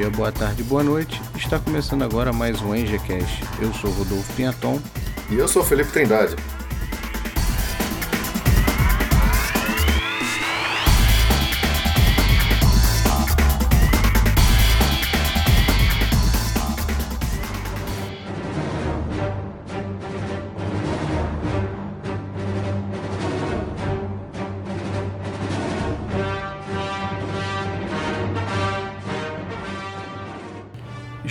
Dia, boa tarde, boa noite. Está começando agora mais um NGCast. Eu sou Rodolfo Pinhaton. E eu sou Felipe Trindade.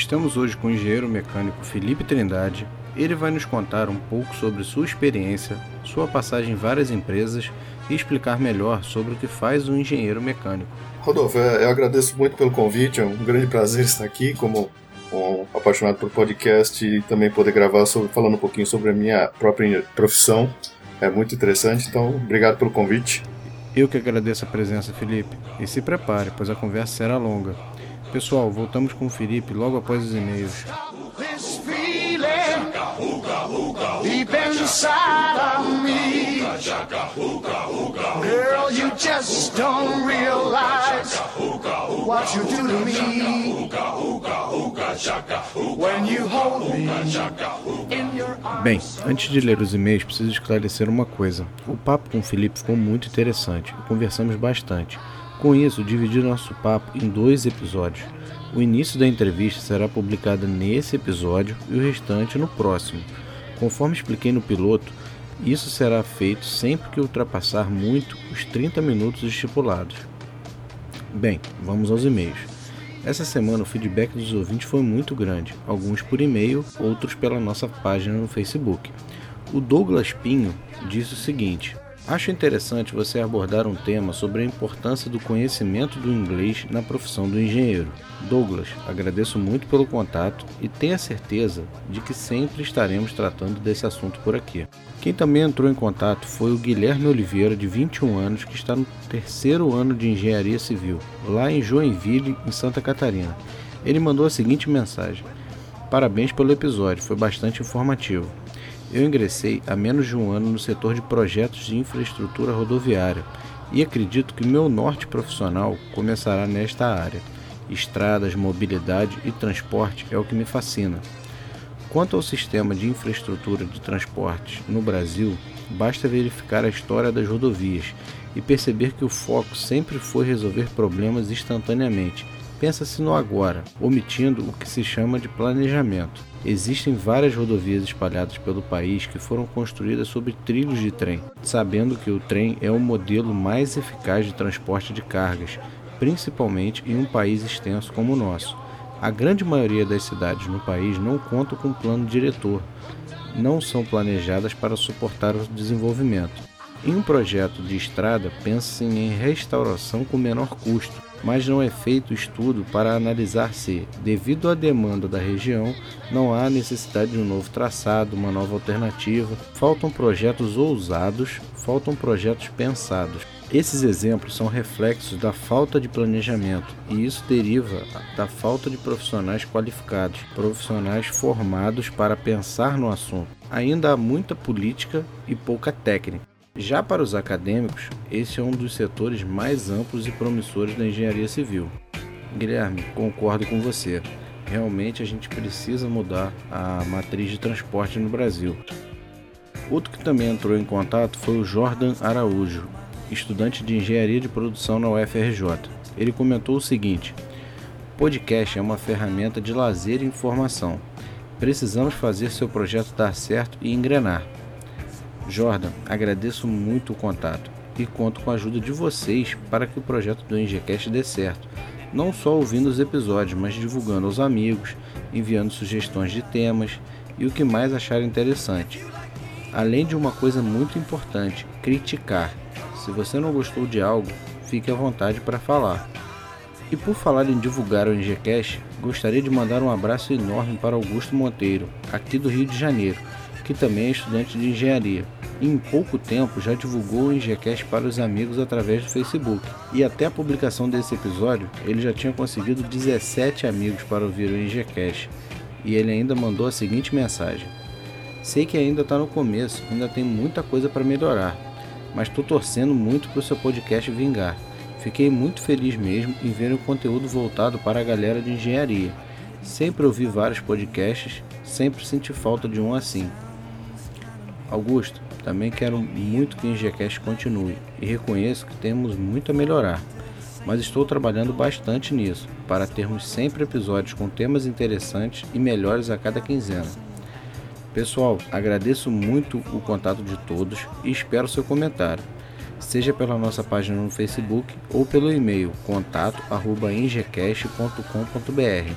Estamos hoje com o engenheiro mecânico Felipe Trindade. Ele vai nos contar um pouco sobre sua experiência, sua passagem em várias empresas e explicar melhor sobre o que faz um engenheiro mecânico. Rodolfo, é, eu agradeço muito pelo convite, é um grande prazer estar aqui como um apaixonado por podcast e também poder gravar sobre, falando um pouquinho sobre a minha própria profissão. É muito interessante, então obrigado pelo convite. Eu que agradeço a presença, Felipe. E se prepare, pois a conversa será longa. Pessoal, voltamos com o Felipe logo após os e-mails. Deep inside of me, girl, you just don't realize what you do to me when you hold me in your arms. Bem, antes de ler os e-mails, preciso esclarecer uma coisa. O papo com o Felipe ficou muito interessante. Conversamos bastante. Com isso, dividi nosso papo em dois episódios. O início da entrevista será publicado nesse episódio e o restante no próximo. Conforme expliquei no piloto, isso será feito sempre que ultrapassar muito os 30 minutos estipulados. Bem, vamos aos e-mails. Essa semana o feedback dos ouvintes foi muito grande, alguns por e-mail, outros pela nossa página no Facebook. O Douglas Pinho disse o seguinte: Acho interessante você abordar um tema sobre a importância do conhecimento do inglês na profissão do engenheiro. Douglas, agradeço muito pelo contato e tenha certeza de que sempre estaremos tratando desse assunto por aqui. Quem também entrou em contato foi o Guilherme Oliveira, de 21 anos, que está no terceiro ano de engenharia civil, lá em Joinville, em Santa Catarina. Ele mandou a seguinte mensagem: Parabéns pelo episódio, foi bastante informativo. Eu ingressei há menos de um ano no setor de projetos de infraestrutura rodoviária e acredito que meu norte profissional começará nesta área. Estradas, mobilidade e transporte é o que me fascina. Quanto ao sistema de infraestrutura de transporte no Brasil, basta verificar a história das rodovias e perceber que o foco sempre foi resolver problemas instantaneamente. Pensa-se no agora, omitindo o que se chama de planejamento. Existem várias rodovias espalhadas pelo país que foram construídas sobre trilhos de trem, sabendo que o trem é o modelo mais eficaz de transporte de cargas, principalmente em um país extenso como o nosso. A grande maioria das cidades no país não contam com plano diretor, não são planejadas para suportar o desenvolvimento. Em um projeto de estrada, pensa-se em restauração com menor custo, mas não é feito estudo para analisar se, devido à demanda da região, não há necessidade de um novo traçado, uma nova alternativa. Faltam projetos ousados, faltam projetos pensados. Esses exemplos são reflexos da falta de planejamento e isso deriva da falta de profissionais qualificados, profissionais formados para pensar no assunto. Ainda há muita política e pouca técnica. Já para os acadêmicos, esse é um dos setores mais amplos e promissores da engenharia civil. Guilherme, concordo com você. Realmente a gente precisa mudar a matriz de transporte no Brasil. Outro que também entrou em contato foi o Jordan Araújo, estudante de engenharia de produção na UFRJ. Ele comentou o seguinte: Podcast é uma ferramenta de lazer e informação. Precisamos fazer seu projeto dar certo e engrenar. Jordan, agradeço muito o contato e conto com a ajuda de vocês para que o projeto do NGCast dê certo. Não só ouvindo os episódios, mas divulgando aos amigos, enviando sugestões de temas e o que mais achar interessante. Além de uma coisa muito importante, criticar. Se você não gostou de algo, fique à vontade para falar. E por falar em divulgar o NGCast, gostaria de mandar um abraço enorme para Augusto Monteiro, aqui do Rio de Janeiro, que também é estudante de engenharia e em pouco tempo já divulgou o IngeCast para os amigos através do Facebook. E até a publicação desse episódio, ele já tinha conseguido 17 amigos para ouvir o IngeCast. E ele ainda mandou a seguinte mensagem: Sei que ainda está no começo, ainda tem muita coisa para melhorar, mas estou torcendo muito para o seu podcast vingar. Fiquei muito feliz mesmo em ver o conteúdo voltado para a galera de engenharia. Sempre ouvi vários podcasts, sempre senti falta de um assim. Augusto, também quero muito que o IngeCast continue e reconheço que temos muito a melhorar, mas estou trabalhando bastante nisso para termos sempre episódios com temas interessantes e melhores a cada quinzena. Pessoal, agradeço muito o contato de todos e espero seu comentário, seja pela nossa página no Facebook ou pelo e-mail contato@ingecast.com.br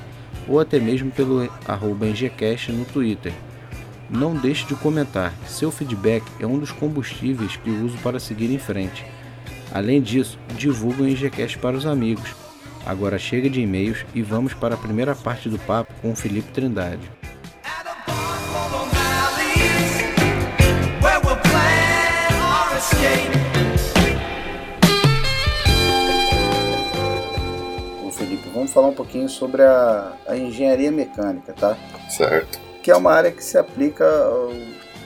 ou até mesmo pelo arroba ingecast no Twitter. Não deixe de comentar, seu feedback é um dos combustíveis que uso para seguir em frente. Além disso, divulgue o IngeCast para os amigos. Agora chega de e-mails e vamos para a primeira parte do papo com o Felipe Trindade. Felipe, vamos falar um pouquinho sobre a, a engenharia mecânica, tá? Certo que é uma área que se aplica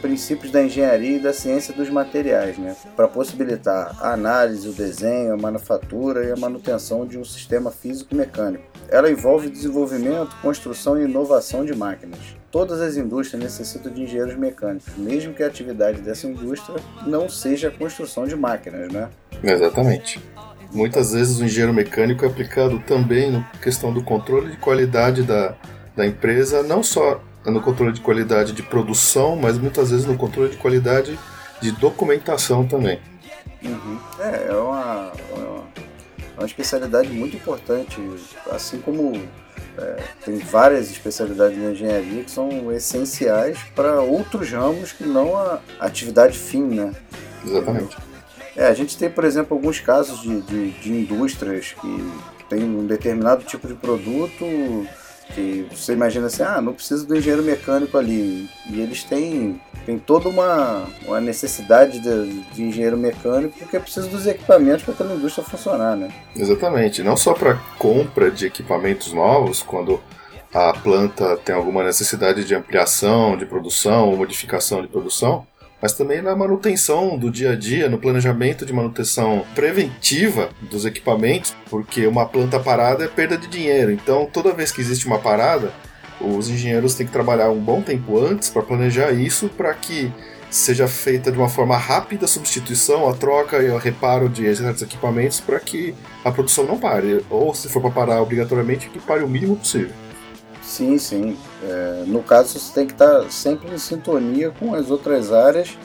princípios da engenharia e da ciência dos materiais, né? para possibilitar a análise, o desenho, a manufatura e a manutenção de um sistema físico-mecânico. Ela envolve desenvolvimento, construção e inovação de máquinas. Todas as indústrias necessitam de engenheiros mecânicos, mesmo que a atividade dessa indústria não seja a construção de máquinas, né? Exatamente. Muitas vezes o engenheiro mecânico é aplicado também na questão do controle de qualidade da, da empresa, não só no controle de qualidade de produção, mas muitas vezes no controle de qualidade de documentação também. Uhum. É, é uma, é uma, é uma, especialidade muito importante, assim como é, tem várias especialidades na engenharia que são essenciais para outros ramos que não a atividade fim, né? Exatamente. É, a gente tem, por exemplo, alguns casos de, de, de indústrias que tem um determinado tipo de produto que você imagina assim, ah, não precisa do engenheiro mecânico ali. E eles têm, têm toda uma, uma necessidade de, de engenheiro mecânico porque precisa dos equipamentos para aquela indústria funcionar, né? Exatamente. Não só para compra de equipamentos novos, quando a planta tem alguma necessidade de ampliação de produção ou modificação de produção, mas também na manutenção do dia a dia, no planejamento de manutenção preventiva dos equipamentos, porque uma planta parada é perda de dinheiro. Então, toda vez que existe uma parada, os engenheiros têm que trabalhar um bom tempo antes para planejar isso para que seja feita de uma forma rápida a substituição, a troca e o reparo de certos equipamentos para que a produção não pare. Ou, se for para parar obrigatoriamente, que pare o mínimo possível. Sim, sim. É, no caso, você tem que estar sempre em sintonia com as outras áreas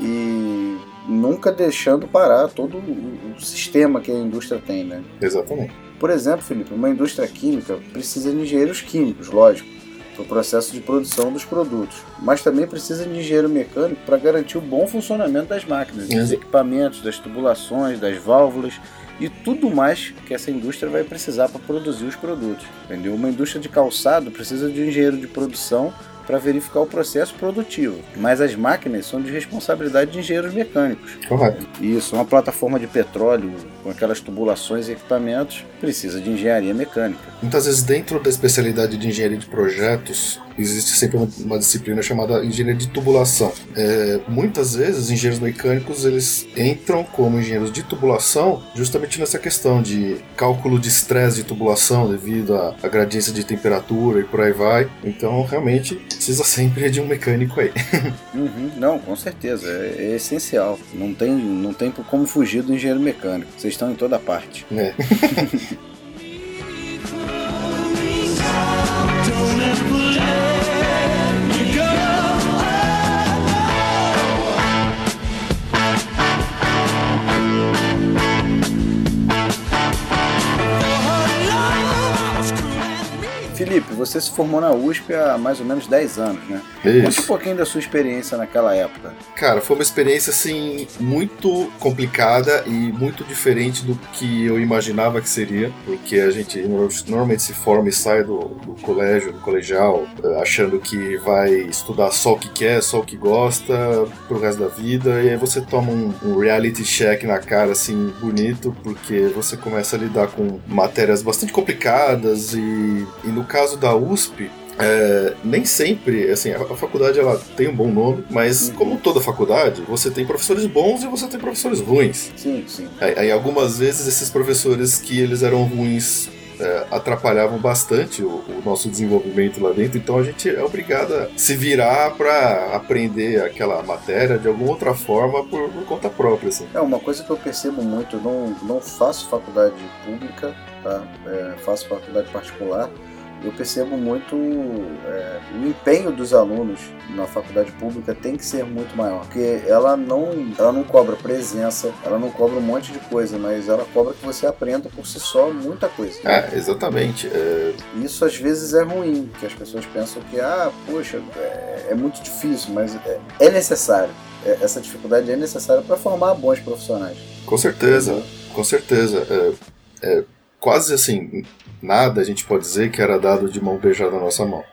e nunca deixando parar todo o sistema que a indústria tem, né? Exatamente. Por exemplo, Felipe, uma indústria química precisa de engenheiros químicos, lógico, para o processo de produção dos produtos, mas também precisa de engenheiro mecânico para garantir o bom funcionamento das máquinas, dos equipamentos, das tubulações, das válvulas e tudo mais que essa indústria vai precisar para produzir os produtos. Entendeu? Uma indústria de calçado precisa de um engenheiro de produção para verificar o processo produtivo, mas as máquinas são de responsabilidade de engenheiros mecânicos. Correto. Isso, uma plataforma de petróleo com aquelas tubulações e equipamentos precisa de engenharia mecânica. Muitas vezes dentro da especialidade de engenharia de projetos existe sempre uma, uma disciplina chamada engenharia de tubulação. É, muitas vezes, engenheiros mecânicos eles entram como engenheiros de tubulação justamente nessa questão de cálculo de estresse de tubulação devido à, à gradiência de temperatura e por aí vai. Então, realmente, precisa sempre de um mecânico aí. Uhum, não, com certeza, é, é, essencial. Não tem, não tem como fugir do engenheiro mecânico. Vocês estão em toda parte. É. Felipe, você se formou na USP há mais ou menos 10 anos, né? Isso. Conta um pouquinho da sua experiência naquela época. Cara, foi uma experiência assim muito complicada e muito diferente do que eu imaginava que seria, porque a gente normalmente se forma e sai do, do colégio, do colegial, eh, achando que vai estudar só o que quer, só o que gosta pro resto da vida, e aí você toma um, um reality check na cara assim bonito, porque você começa a lidar com matérias bastante complicadas e, e no caso da USP, é, nem sempre, assim, a, a, faculdade ela tem um bom nome, mas uhum. como toda faculdade, você tem professores bons e você tem professores ruins. Sim, sim. Aí, aí algumas vezes esses professores que eles eram ruins é, atrapalhavam bastante o, o, nosso desenvolvimento lá dentro, então a gente é obrigado a se virar para aprender aquela matéria de alguma outra forma por, por, conta própria. Assim. É uma coisa que eu percebo muito, não, não faço faculdade pública, tá? É, faço faculdade particular eu percebo muito é, o empenho dos alunos na faculdade pública tem que ser muito maior, porque ela não, ela não cobra presença, ela não cobra um monte de coisa, mas ela cobra que você aprenda por si só muita coisa. É, exatamente. É... Isso às vezes é ruim, que as pessoas pensam que, ah, poxa, é, é muito difícil, mas é, é necessário. É, essa dificuldade é necessária para formar bons profissionais. Com certeza, com certeza. É, é, quase assim, nada a gente pode dizer que era dado de mão beijada na nossa mão.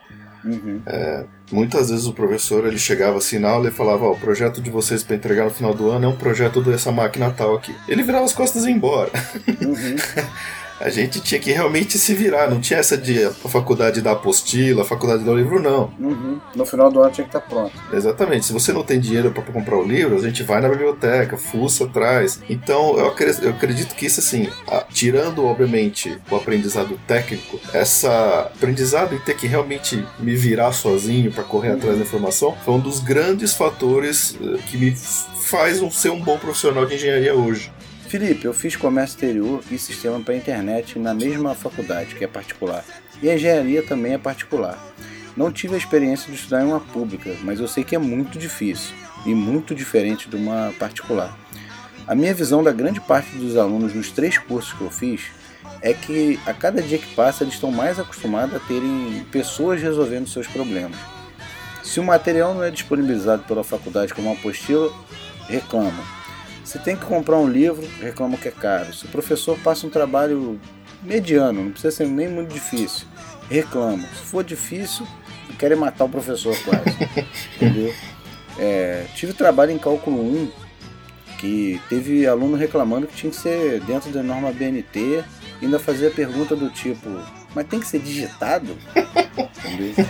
Uhum. É, muitas vezes o professor ele chegava assim na aula e falava: oh, o projeto de vocês para entregar no final do ano é um projeto dessa máquina tal aqui. Ele virava as costas e ia embora. Uhum. a gente tinha que realmente se virar, não tinha essa de a faculdade da apostila, a faculdade do livro, não. Uhum. No final do ano tinha que estar pronto. Exatamente. Se você não tem dinheiro para comprar o livro, a gente vai na biblioteca, fuça atrás. Então, eu acredito, eu acredito que isso, assim, tirando, obviamente, o aprendizado técnico, essa aprendizado em ter que realmente me virar sozinho para correr uhum. atrás da informação, foi um dos grandes fatores eh, que me faz um, ser um bom profissional de engenharia hoje. Felipe, eu fiz comércio exterior e sistema para internet na mesma faculdade, que é particular. E a engenharia também é particular. Não tive a experiência de estudar em uma pública, mas eu sei que é muito difícil e muito diferente de uma particular. A minha visão da grande parte dos alunos nos três cursos que eu fiz é que a cada dia que passa eles estão mais acostumados a terem pessoas resolvendo seus problemas. Se o material não é disponibilizado pela faculdade como apostila, reclamam. Se tem que comprar um livro, reclama que é caro. Se o professor passa um trabalho mediano, não precisa ser nem muito difícil, reclama. Se for difícil, querem matar o professor quase. entendeu? É, tive trabalho em cálculo 1 que teve aluno reclamando que tinha que ser dentro da norma BNT e ainda fazia pergunta do tipo, mas tem que ser digitado? Entendeu?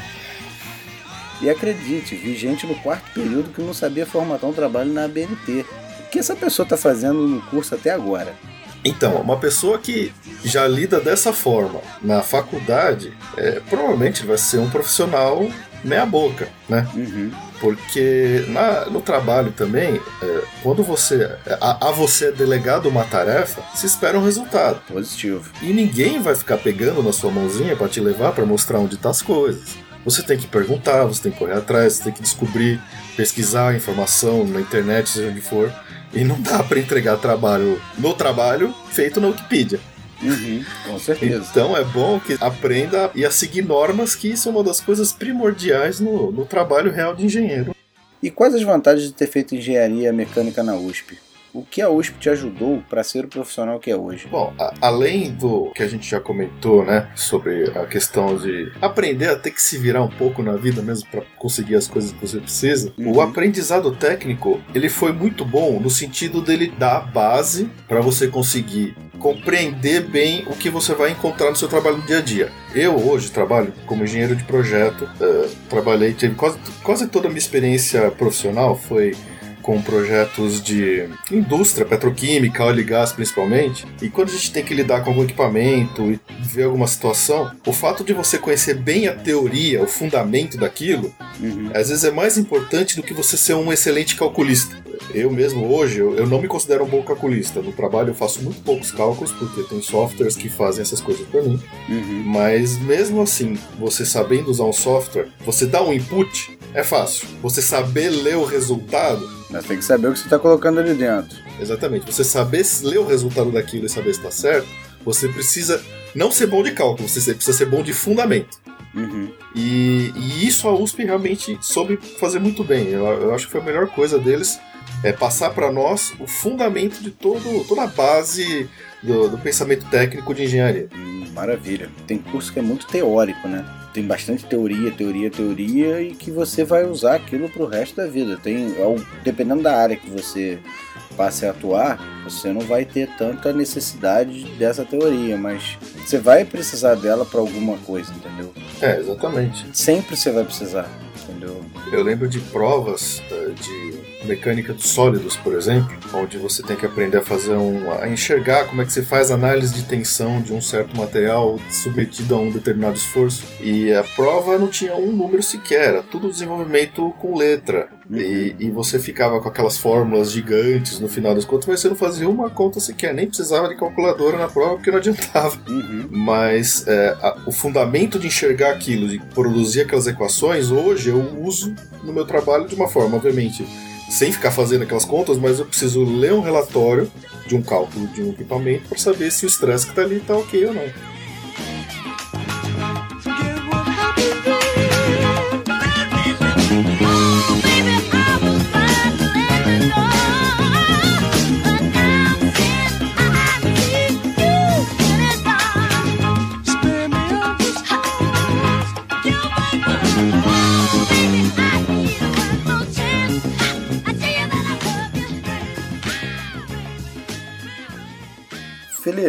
E acredite, vi gente no quarto período que não sabia formatar um trabalho na BNT que essa pessoa está fazendo no curso até agora? Então, uma pessoa que já lida dessa forma na faculdade, é, provavelmente vai ser um profissional meia boca, né? Uhum. Porque na, no trabalho também, é, quando você a, a, você é delegado uma tarefa, se espera um resultado positivo. E ninguém vai ficar pegando na sua mãozinha para te levar para mostrar onde estão tá as coisas. Você tem que perguntar, você tem que correr atrás, você tem que descobrir, pesquisar informação na internet, seja onde for. E não dá para entregar trabalho no trabalho feito na Wikipedia. Uhum, com certeza. Então é bom que aprenda e a seguir normas, que isso é uma das coisas primordiais no, no trabalho real de engenheiro. E quais as vantagens de ter feito engenharia mecânica na USP? O que a USP te ajudou para ser o profissional que é hoje? Bom, a, além do que a gente já comentou, né, sobre a questão de aprender a ter que se virar um pouco na vida mesmo para conseguir as coisas que você precisa, uhum. o aprendizado técnico ele foi muito bom no sentido dele dar a base para você conseguir compreender bem o que você vai encontrar no seu trabalho no dia a dia. Eu hoje trabalho como engenheiro de projeto, uh, trabalhei, tive quase, quase toda a minha experiência profissional foi com projetos de indústria petroquímica, óleo e gás principalmente. E quando a gente tem que lidar com algum equipamento e ver alguma situação, o fato de você conhecer bem a teoria, o fundamento daquilo, uhum. às vezes é mais importante do que você ser um excelente calculista. Eu mesmo hoje, eu, eu não me considero um bom calculista. No trabalho eu faço muito poucos cálculos, porque tem softwares que fazem essas coisas para mim. Uhum. Mas mesmo assim, você sabendo usar um software, você dá um input, é fácil. Você saber ler o resultado. Mas tem que saber o que você está colocando ali dentro. Exatamente. Você saber ler o resultado daquilo e saber se está certo, você precisa não ser bom de cálculo, você precisa ser bom de fundamento. Uhum. E, e, isso a USP realmente soube fazer muito bem. Eu, eu acho que foi a melhor coisa deles é passar para nós o fundamento de todo, toda a base do, do pensamento técnico de engenharia. Hum, maravilha. Tem curso que é muito teórico, né? Tem bastante teoria, teoria, teoria e que você vai usar aquilo pro resto da vida. Tem, dependendo da área que você passe a atuar, você não vai ter tanta necessidade dessa teoria, mas você vai precisar dela para alguma coisa, entendeu? É, exatamente. Sempre você vai precisar, entendeu? Eu lembro de provas uh, de mecânica dos sólidos, por exemplo, onde você tem que aprender a fazer um, a enxergar como é que você faz análise de tensão de um certo material submetido a um determinado esforço. E a prova não tinha um número sequer, era tudo desenvolvimento com letra. Uhum. E, e, você ficava com aquelas fórmulas gigantes no final das contas, mas você não fazia uma conta sequer, nem precisava de calculadora na prova porque não adiantava. Uhum. Mas é, a, o fundamento de enxergar aquilo, de produzir aquelas equações, hoje eu uso no meu trabalho de uma forma, obviamente sem ficar fazendo aquelas contas, mas eu preciso ler um relatório de um cálculo de um equipamento para saber se o estresse que está ali está ok ou não.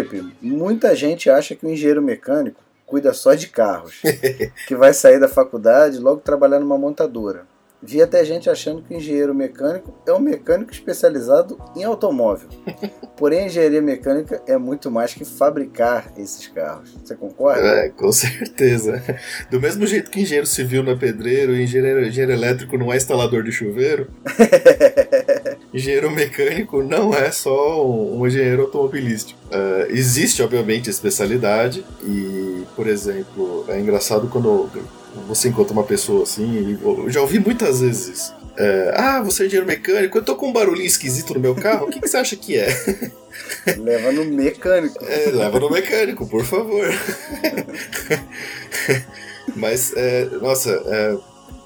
Felipe, muita gente acha que o engenheiro mecânico cuida só de carros, que vai sair da faculdade e logo trabalhar numa montadora. Vi até gente achando que o engenheiro mecânico é um mecânico especializado em automóvel. Porém, a engenharia mecânica é muito mais que fabricar esses carros. Você concorda? É, com certeza. Do mesmo jeito que engenheiro civil não é pedreiro, engenheiro, engenheiro elétrico não é instalador de chuveiro, engenheiro mecânico não é só um engenheiro automobilístico. Uh, existe, obviamente, especialidade e, por exemplo, é engraçado quando você encontra uma pessoa assim, eu já ouvi muitas vezes isso. É, ah, você é engenheiro mecânico, eu tô com um barulhinho esquisito no meu carro, o que, que você acha que é? Leva no mecânico. É, leva no mecânico, por favor. Mas, é, nossa,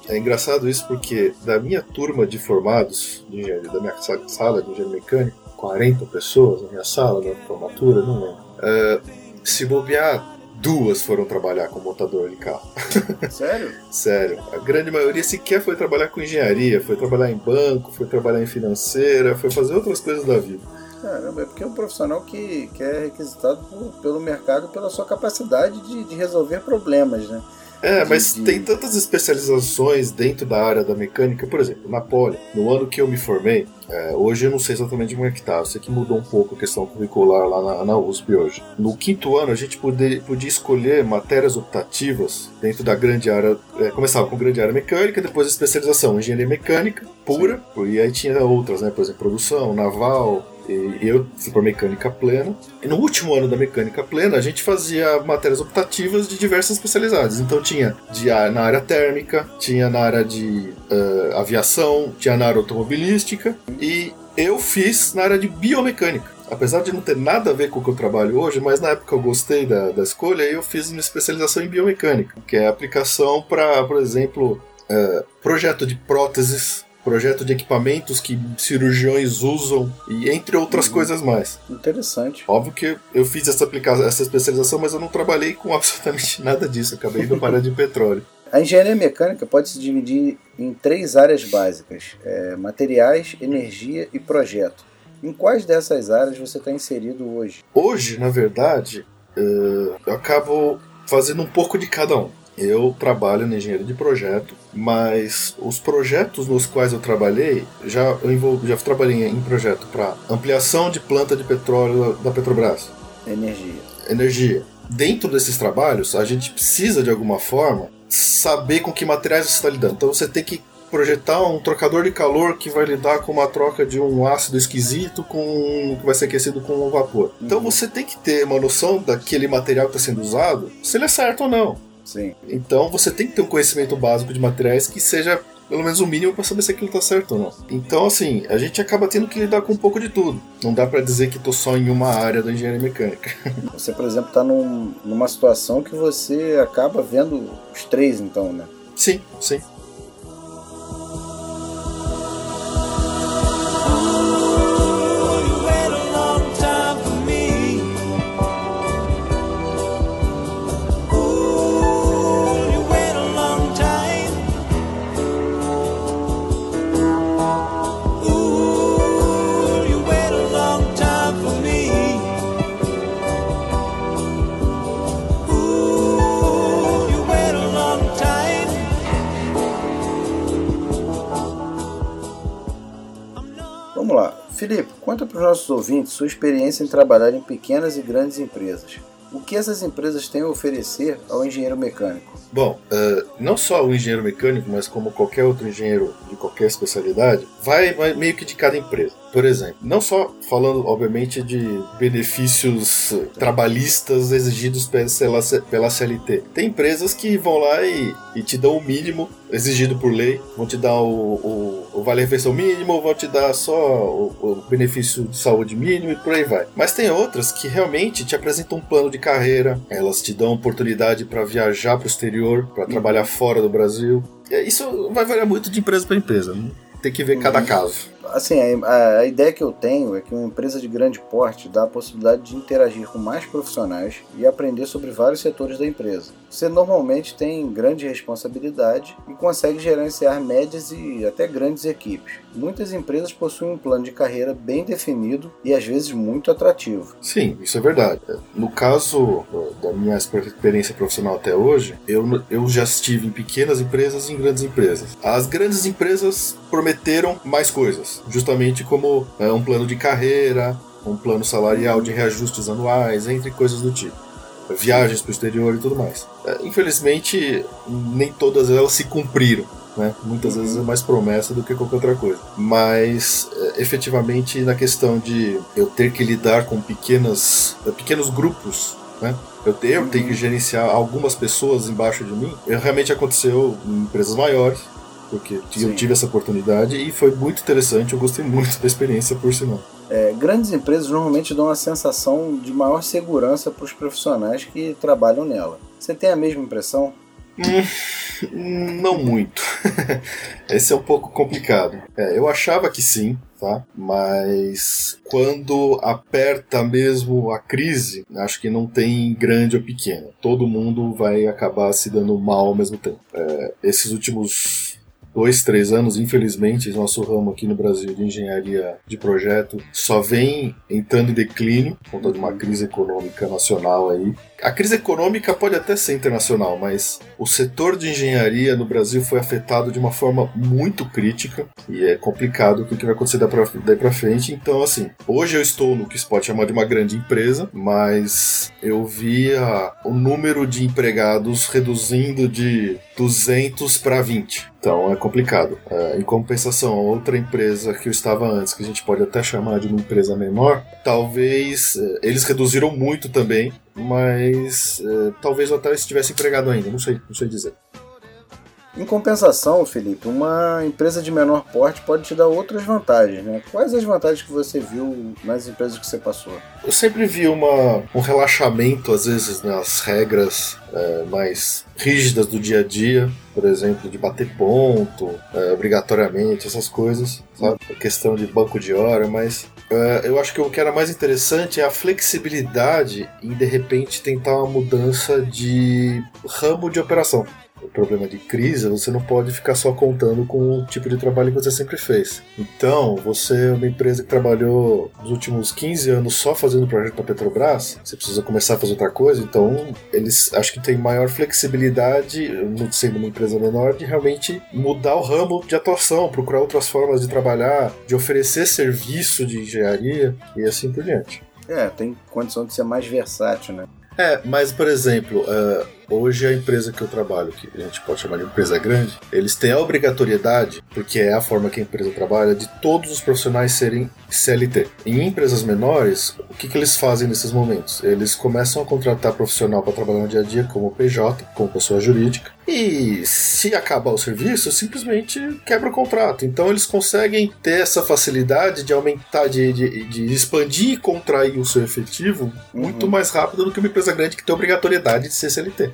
é, engraçado isso porque da minha turma de formados de engenharia, da minha sala de engenharia mecânica, 40 pessoas na minha sala na formatura, não lembro. É, se bobear, duas foram trabalhar com montador de carro. Sério? Sério. A grande maioria sequer foi trabalhar com engenharia, foi trabalhar em banco, foi trabalhar em financeira, foi fazer outras coisas da vida. Caramba, é porque é um profissional que, que é requisitado por, pelo mercado pela sua capacidade de, de resolver problemas, né? É, mas de... tem tantas especializações dentro da área da mecânica, por exemplo, na Poli, no ano que eu me formei, é, hoje eu não sei exatamente como é que tá, eu sei que mudou um pouco a questão curricular lá na, na USP hoje. No quinto ano a gente poder, podia escolher matérias optativas dentro da grande área, é, começava com grande área mecânica, depois a especialização engenharia mecânica pura, Sim. e aí tinha outras, né, por exemplo, produção, naval, eu fui para mecânica plena. E no último ano da mecânica plena, a gente fazia matérias optativas de diversas especialidades. Então tinha de, na área térmica, tinha na área de uh, aviação, tinha na área automobilística e eu fiz na área de biomecânica. Apesar de não ter nada a ver com o que eu trabalho hoje, mas na época eu gostei da, da escolha e eu fiz uma especialização em biomecânica, que é aplicação para, por exemplo, uh, projeto de próteses projeto de equipamentos que cirurgiões usam e entre outras uhum. coisas mais. Interessante. Óbvio que eu fiz essa, aplicação, essa especialização, mas eu não trabalhei com absolutamente nada disso. acabei indo para de petróleo. A engenharia mecânica pode se dividir em três áreas básicas: é, materiais, energia e projeto. Em quais dessas áreas você está inserido hoje? Hoje, na verdade, uh, eu acabo fazendo um pouco de cada um. Eu trabalho na engenharia de projeto, mas os projetos nos quais eu trabalhei, já eu envolvo, já trabalhei em projeto para ampliação de planta de petróleo da Petrobras. Energia. Energia. Dentro desses trabalhos, a gente precisa de alguma forma saber com que materiais você está lidando. Então você tem que projetar um trocador de calor que vai lidar com uma troca de um ácido esquisito com que vai ser aquecido com um vapor. Então uhum. você tem que ter uma noção daquele material que está sendo usado, se ele é certo ou não. Sim. Então você tem que ter um conhecimento básico de materiais que seja pelo menos o mínimo para saber se aquilo tá certo ou não. Então, assim, a gente acaba tendo que lidar com um pouco de tudo. Não dá para dizer que tô só em uma área da engenharia mecânica. Você, por exemplo, tá num, numa situação que você acaba vendo os três, então, né? Sim, sim. Para os nossos ouvintes sua experiência em trabalhar em pequenas e grandes empresas. O que essas empresas têm a oferecer ao engenheiro mecânico? Bom, uh, não só o engenheiro mecânico, mas como qualquer outro engenheiro de qualquer especialidade, vai, vai meio que de cada empresa. Por exemplo, não só falando, obviamente, de benefícios trabalhistas exigidos pela, pela CLT. Tem empresas que vão lá e, e te dão o mínimo exigido por lei, vão te dar o, o, o vale-refeição mínimo, vão te dar só o, o, benefício de saúde mínimo e por aí vai. Mas tem outras que realmente te apresentam um plano de carreira, elas te dão oportunidade para viajar para o exterior, para trabalhar fora do Brasil. Isso vai variar muito de empresa para empresa. Né? Tem que ver cada caso assim, a, a, ideia que eu tenho é que uma empresa de grande porte dá a possibilidade de interagir com mais profissionais e aprender sobre vários setores da empresa. Você normalmente tem grande responsabilidade e consegue gerenciar médias e até grandes equipes. Muitas empresas possuem um plano de carreira bem definido e às vezes muito atrativo. Sim, isso é verdade. No caso da minha experiência profissional até hoje, eu, eu já estive em pequenas empresas e em grandes empresas. As grandes empresas prometeram mais coisas justamente como é, um plano de carreira, um plano salarial de reajustes anuais, entre coisas do tipo. Viagens para o exterior e tudo mais. É, infelizmente, nem todas elas se cumpriram. Né? Muitas vezes é mais promessa do que qualquer outra coisa. Mas, é, efetivamente, na questão de eu ter que lidar com pequenas, pequenos grupos né? Eu tenho, eu tenho que gerenciar algumas pessoas embaixo de mim. Realmente aconteceu em empresas maiores porque eu tive essa oportunidade e foi muito interessante, eu gostei muito da experiência por sinal. É, grandes empresas normalmente dão uma sensação de maior segurança para os profissionais que trabalham nela. Você tem a mesma impressão? Hum, não muito. Esse é um pouco complicado. É, eu achava que sim, tá? Mas quando aperta mesmo a crise, acho que não tem grande ou pequeno. Todo mundo vai acabar se dando mal ao mesmo tempo. É, esses últimos dois, três anos, infelizmente, nosso ramo aqui no Brasil de engenharia de projeto só vem entrando em declínio por conta de uma crise econômica nacional aí. A crise econômica pode até ser internacional, mas o setor de engenharia no Brasil foi afetado de uma forma muito crítica e é complicado o que vai acontecer daí para frente. Então, assim, hoje eu estou no que se pode chamar de uma grande empresa, mas eu via o número de empregados reduzindo de 200 para 20. Então é complicado. É, em compensação, outra empresa que eu estava antes, que a gente pode até chamar de uma empresa menor, talvez é, eles reduziram muito também, mas é, talvez eu até estivesse empregado ainda, não sei, não sei dizer. Em compensação, Felipe, uma empresa de menor porte pode te dar outras vantagens, né? Quais as vantagens que você viu nas empresas que você passou? Eu sempre vi uma, um relaxamento, às vezes, nas regras é, mais rígidas do dia a dia, por exemplo, de bater ponto, é, obrigatoriamente, essas coisas, sabe? A questão de banco de hora, mas é, eu acho que o que era mais interessante é a flexibilidade em, de repente, tentar uma mudança de ramo de operação problema de crise, você não pode ficar só contando com o tipo de trabalho que você sempre fez. Então, você é uma empresa que trabalhou nos últimos 15 anos só fazendo projeto para Petrobras, você precisa começar a fazer outra coisa, então eles acho que tem maior flexibilidade, sendo uma empresa menor, de realmente mudar o ramo de atuação, procurar outras formas de trabalhar, de oferecer serviço de engenharia e assim por diante. É, tem condição de ser mais versátil, né? É, mas por exemplo, uh, hoje a empresa que eu trabalho, que a gente pode chamar de empresa grande, eles têm a obrigatoriedade, porque é a forma que a empresa trabalha, de todos os profissionais serem CLT. Em empresas menores, o que, que eles fazem nesses momentos? Eles começam a contratar profissional para trabalhar no dia a dia como PJ, como pessoa jurídica, e se acabar o serviço, simplesmente quebra o contrato. Então eles conseguem ter essa facilidade de aumentar, de, de, de expandir e contrair o seu efetivo muito uhum. mais rápido do que uma empresa grande que tem obrigatoriedade de ser CLT.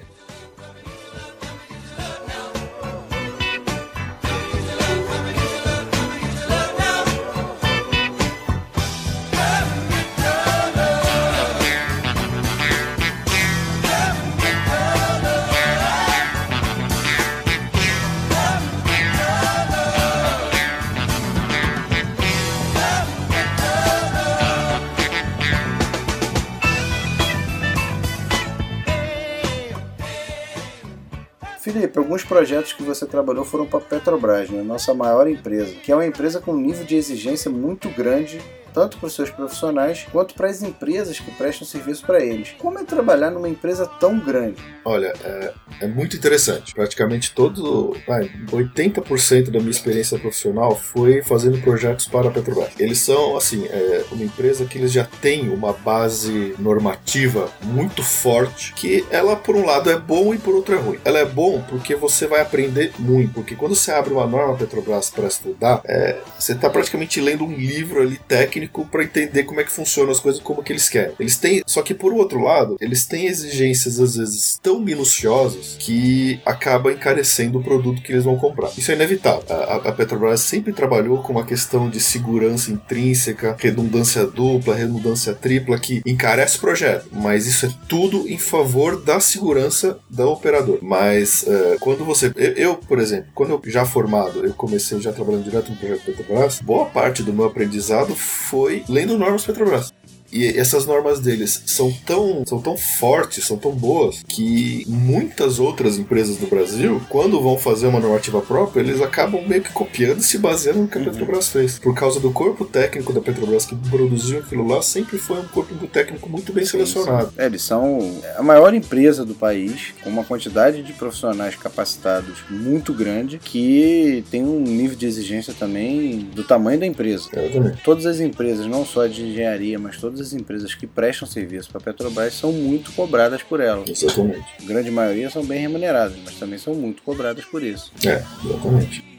Projetos que você trabalhou foram para a Petrobras, né? nossa maior empresa, que é uma empresa com um nível de exigência muito grande tanto para os seus profissionais quanto para as empresas que prestam serviço para eles. Como é trabalhar numa empresa tão grande? Olha, é, é muito interessante. Praticamente todo, vai, 80% da minha experiência profissional foi fazendo projetos para a Petrobras. Eles são, assim, é, uma empresa que eles já têm uma base normativa muito forte, que ela, por um lado, é bom e por outro é ruim. Ela é bom porque você vai aprender muito, porque quando você abre uma norma Petrobras para estudar, é, você está praticamente lendo um livro ali técnico para entender como é que funcionam as coisas como que eles querem. Eles têm, só que por outro lado, eles têm exigências às vezes tão minuciosas que acaba encarecendo o produto que eles vão comprar. Isso é inevitável. A, a Petrobras sempre trabalhou com uma questão de segurança intrínseca, redundância dupla, redundância tripla que encarece o projeto, mas isso é tudo em favor da segurança da operador. Mas uh, quando você, eu, eu, por exemplo, quando eu já formado, eu comecei já trabalhando direto no projeto Petrobras, boa parte do meu aprendizado foi lendo normas Petrobras. E essas normas deles são tão, são tão fortes, são tão boas, que muitas outras empresas do Brasil, quando vão fazer uma normativa própria, eles acabam meio que copiando e se baseando no que a uhum. Petrobras fez. Por causa do corpo técnico da Petrobras que produziu aquilo lá, sempre foi um corpo técnico muito bem selecionado. É, eles são a maior empresa do país, com uma quantidade de profissionais capacitados muito grande, que tem um nível de exigência também do tamanho da empresa. Exatamente. Todas as empresas, não só de engenharia, mas todas as empresas que prestam serviço para a Petrobras são muito cobradas por ela. Exatamente. A grande maioria são bem remuneradas, mas também são muito cobradas por isso. É, exatamente.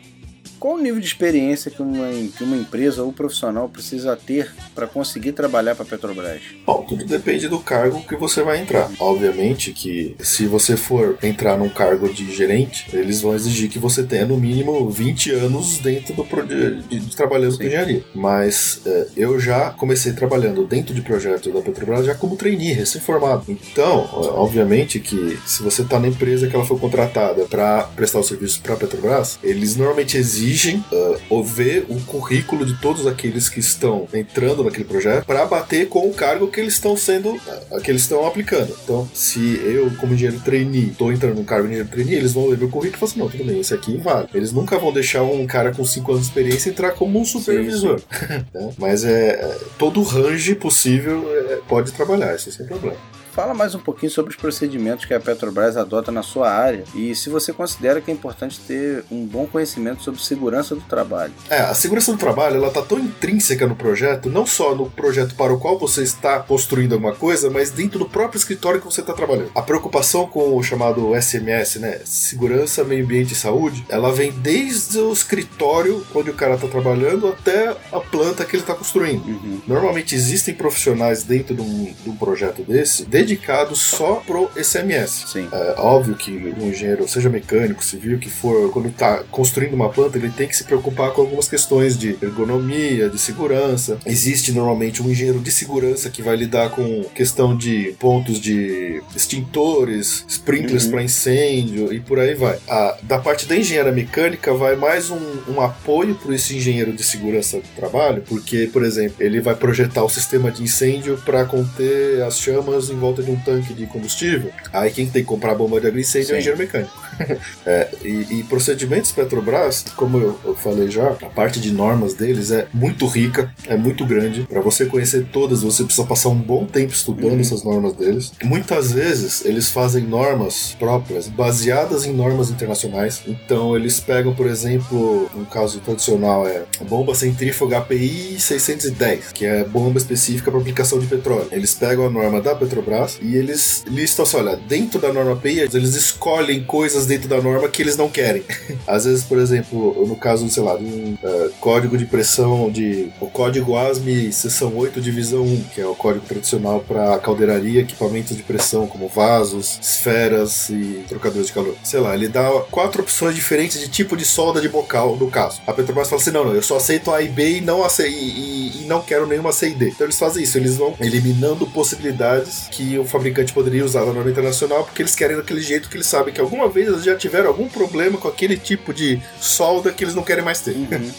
Qual o nível de experiência que uma, que uma empresa ou profissional precisa ter para conseguir trabalhar para a Petrobras? Bom, tudo depende do cargo que você vai entrar. Obviamente que se você for entrar num cargo de gerente, eles vão exigir que você tenha no mínimo 20 anos dentro do de, de, de trabalhando Sim. com engenharia. Mas é, eu já comecei trabalhando dentro de projetos da Petrobras já como trainee, recém-formado. Então, obviamente que se você está na empresa que ela foi contratada para prestar o serviço para a Petrobras, eles normalmente exigem exigem uh, ver o currículo de todos aqueles que estão entrando naquele projeto para bater com o cargo que eles estão sendo, uh, que eles estão aplicando. Então, se eu, como engenheiro trainee, estou entrando no cargo de engenheiro trainee, eles vão ler meu currículo e falar assim, não, tudo bem, esse aqui vale. Eles nunca vão deixar um cara com 5 anos de experiência entrar como um supervisor. Sim, sim. Né? Mas é, é todo range possível é, pode trabalhar, isso é sem problema. Fala mais um pouquinho sobre os procedimentos que a Petrobras adota na sua área e se você considera que é importante ter um bom conhecimento sobre segurança do trabalho. É, a segurança do trabalho ela está tão intrínseca no projeto, não só no projeto para o qual você está construindo alguma coisa, mas dentro do próprio escritório que você está trabalhando. A preocupação com o chamado SMS, né, segurança, meio ambiente e saúde, ela vem desde o escritório onde o cara está trabalhando até a planta que ele está construindo. Uhum. Normalmente existem profissionais dentro de um, de um projeto desse, dedicado só pro SMS. Sim. É óbvio que um engenheiro, seja mecânico, civil, que for, quando está construindo uma planta, ele tem que se preocupar com algumas questões de ergonomia, de segurança. Existe normalmente um engenheiro de segurança que vai lidar com questão de pontos de extintores, sprinklers uhum. para incêndio e por aí vai. A, da parte da engenharia mecânica vai mais um, um apoio para esse engenheiro de segurança do trabalho, porque, por exemplo, ele vai projetar o sistema de incêndio para conter as chamas em volta volta de um tanque de combustível, aí quem tem que comprar a bomba de água incêndio é o engenheiro mecânico. é, e, e, procedimentos Petrobras, como eu, eu, falei já, a parte de normas deles é muito rica, é muito grande. Para você conhecer todas, você precisa passar um bom tempo estudando uhum. essas normas deles. Muitas vezes eles fazem normas próprias, baseadas em normas internacionais. Então eles pegam, por exemplo, um caso tradicional é a bomba centrífuga API 610, que é bomba específica para aplicação de petróleo. Eles pegam a norma da Petrobras e eles listam assim: olha, dentro da norma API, eles escolhem coisas dentro da norma que eles não querem. Às vezes, por exemplo, no caso, sei lá, de um uh, código de pressão de. O código ASME seção 8, divisão 1, que é o código tradicional para caldeiraria, equipamentos de pressão, como vasos, esferas e trocadores de calor. Sei lá, ele dá quatro opções diferentes de tipo de solda de bocal, no caso. A Petrobras fala assim: não, não, eu só aceito A e B e não, aceito, e, e, e não quero nenhuma C e D. Então eles fazem isso, eles vão eliminando possibilidades que o fabricante poderia usar na norma internacional, porque eles querem daquele jeito que eles sabem que alguma vez já tiveram algum problema com aquele tipo de solda que eles não querem mais ter. Uhum.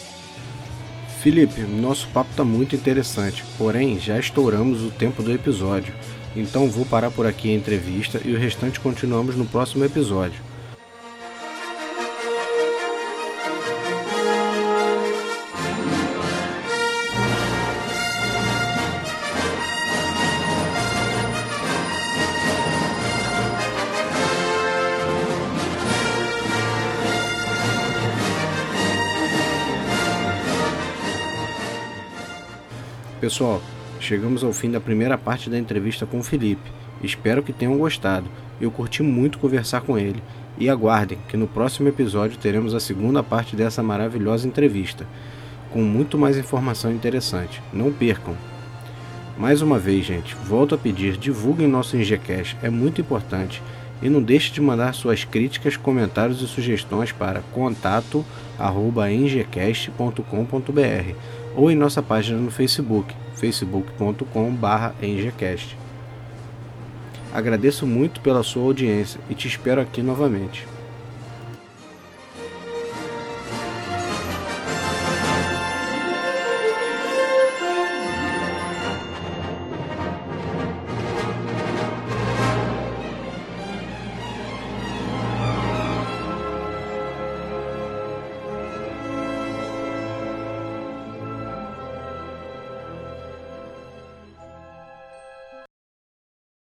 Felipe, nosso papo está muito interessante, porém já estouramos o tempo do episódio. Então vou parar por aqui a entrevista e o restante continuamos no próximo episódio. Pessoal, chegamos ao fim da primeira parte da entrevista com o Felipe. Espero que tenham gostado. Eu curti muito conversar com ele. E aguardem que no próximo episódio teremos a segunda parte dessa maravilhosa entrevista, com muito mais informação interessante. Não percam! Mais uma vez, gente, volto a pedir, divulguem nosso IngeCast, é muito importante. E não deixe de mandar suas críticas, comentários e sugestões para contato@engcast.com.br ou em nossa página no Facebook, facebook.com/engcast. Agradeço muito pela sua audiência e te espero aqui novamente.